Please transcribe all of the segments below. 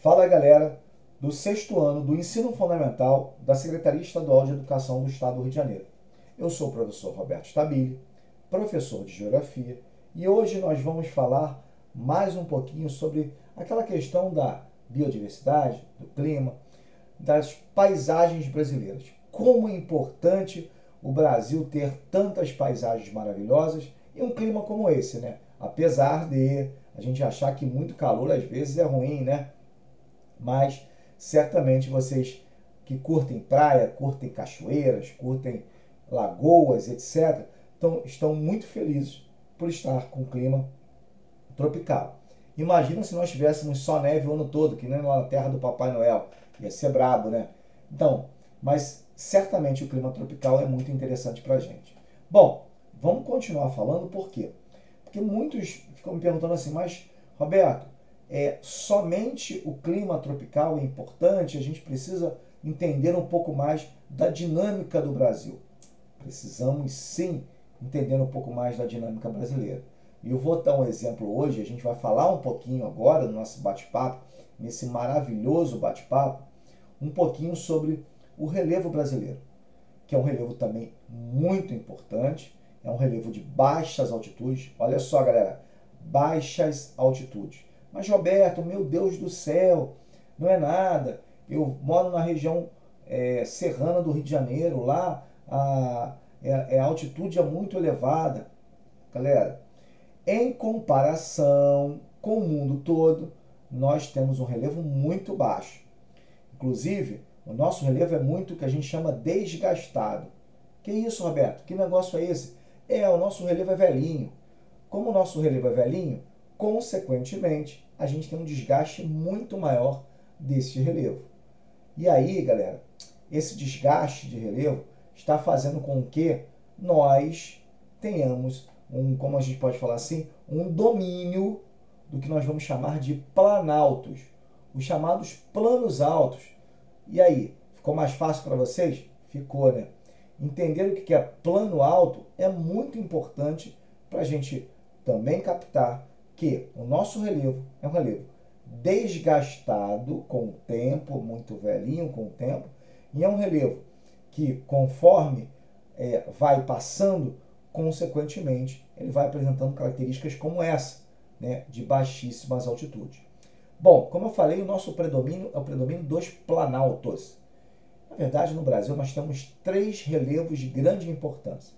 Fala galera do sexto ano do ensino fundamental da Secretaria Estadual de Educação do Estado do Rio de Janeiro. Eu sou o professor Roberto Stabile, professor de Geografia, e hoje nós vamos falar mais um pouquinho sobre aquela questão da biodiversidade, do clima, das paisagens brasileiras. Como é importante o Brasil ter tantas paisagens maravilhosas e um clima como esse, né? Apesar de a gente achar que muito calor às vezes é ruim, né? Mas certamente vocês que curtem praia, curtem cachoeiras, curtem lagoas, etc., estão muito felizes por estar com clima tropical. Imagina se nós tivéssemos só neve o ano todo, que nem lá na terra do Papai Noel. Ia ser brabo, né? Então, mas certamente o clima tropical é muito interessante para a gente. Bom, vamos continuar falando por quê? Porque muitos ficam me perguntando assim, mas Roberto, é somente o clima tropical é importante, a gente precisa entender um pouco mais da dinâmica do Brasil. Precisamos sim entender um pouco mais da dinâmica brasileira. E eu vou dar um exemplo hoje, a gente vai falar um pouquinho agora no nosso bate-papo, nesse maravilhoso bate-papo, um pouquinho sobre o relevo brasileiro, que é um relevo também muito importante, é um relevo de baixas altitudes. Olha só, galera, baixas altitudes. Mas Roberto, meu Deus do céu, não é nada. Eu moro na região é, serrana do Rio de Janeiro, lá a, é, é, a altitude é muito elevada. Galera, em comparação com o mundo todo, nós temos um relevo muito baixo. Inclusive, o nosso relevo é muito o que a gente chama desgastado. Que isso, Roberto? Que negócio é esse? É, o nosso relevo é velhinho. Como o nosso relevo é velhinho, consequentemente, a gente tem um desgaste muito maior desse relevo. E aí, galera, esse desgaste de relevo está fazendo com que nós tenhamos um, como a gente pode falar assim, um domínio do que nós vamos chamar de planaltos, os chamados planos altos. E aí, ficou mais fácil para vocês? Ficou, né? Entender o que é plano alto é muito importante para a gente também captar que o nosso relevo é um relevo desgastado com o tempo, muito velhinho com o tempo, e é um relevo que, conforme é, vai passando, consequentemente, ele vai apresentando características como essa, né, de baixíssimas altitudes. Bom, como eu falei, o nosso predomínio é o predomínio dos planaltos. Na verdade, no Brasil, nós temos três relevos de grande importância.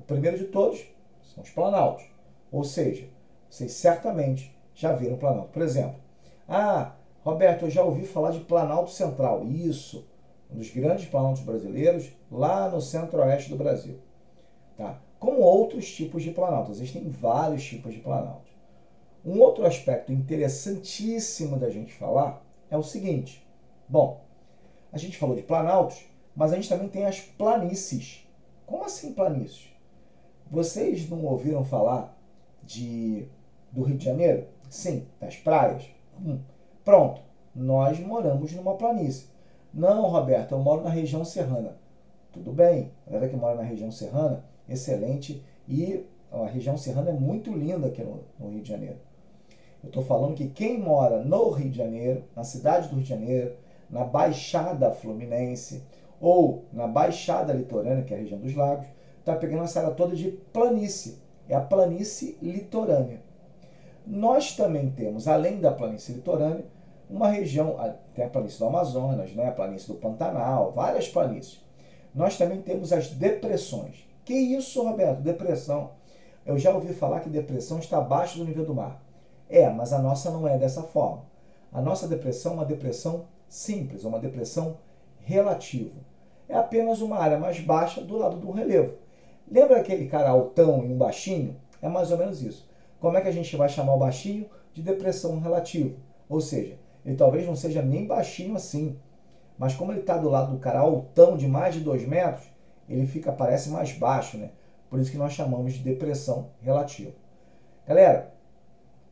O primeiro de todos são os planaltos, ou seja, vocês certamente já viram Planalto. Por exemplo, ah, Roberto, eu já ouvi falar de Planalto Central. Isso, um dos grandes planaltos brasileiros, lá no centro-oeste do Brasil. Tá? Como outros tipos de planaltos, existem vários tipos de planaltos. Um outro aspecto interessantíssimo da gente falar é o seguinte: bom, a gente falou de planaltos, mas a gente também tem as planícies. Como assim planícies? Vocês não ouviram falar de do Rio de Janeiro? Sim. Das praias? Hum. Pronto. Nós moramos numa planície. Não, Roberto, eu moro na região serrana. Tudo bem. A galera que mora na região serrana, excelente. E a região serrana é muito linda aqui no, no Rio de Janeiro. Eu estou falando que quem mora no Rio de Janeiro, na cidade do Rio de Janeiro, na Baixada Fluminense ou na Baixada Litorânea, que é a região dos lagos, está pegando essa área toda de planície. É a planície litorânea. Nós também temos, além da planície litorânea, uma região, tem a planície do Amazonas, né, a planície do Pantanal, várias planícies. Nós também temos as depressões. Que isso, Roberto? Depressão. Eu já ouvi falar que depressão está abaixo do nível do mar. É, mas a nossa não é dessa forma. A nossa depressão é uma depressão simples, é uma depressão relativa. É apenas uma área mais baixa do lado do relevo. Lembra aquele cara altão e um baixinho? É mais ou menos isso. Como é que a gente vai chamar o baixinho? De depressão relativa. Ou seja, ele talvez não seja nem baixinho assim, mas como ele está do lado do cara altão de mais de 2 metros, ele fica, parece mais baixo, né? Por isso que nós chamamos de depressão relativa. Galera,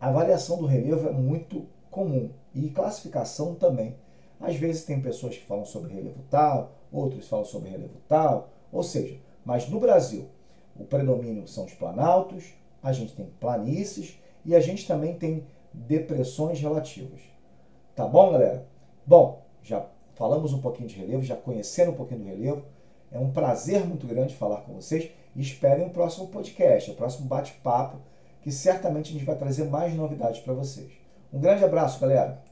a variação do relevo é muito comum e classificação também. Às vezes tem pessoas que falam sobre relevo tal, outros falam sobre relevo tal, ou seja, mas no Brasil o predomínio são os planaltos, a gente tem planícies e a gente também tem depressões relativas. Tá bom, galera? Bom, já falamos um pouquinho de relevo, já conhecendo um pouquinho do relevo. É um prazer muito grande falar com vocês esperem o próximo podcast, o próximo bate-papo, que certamente a gente vai trazer mais novidades para vocês. Um grande abraço, galera!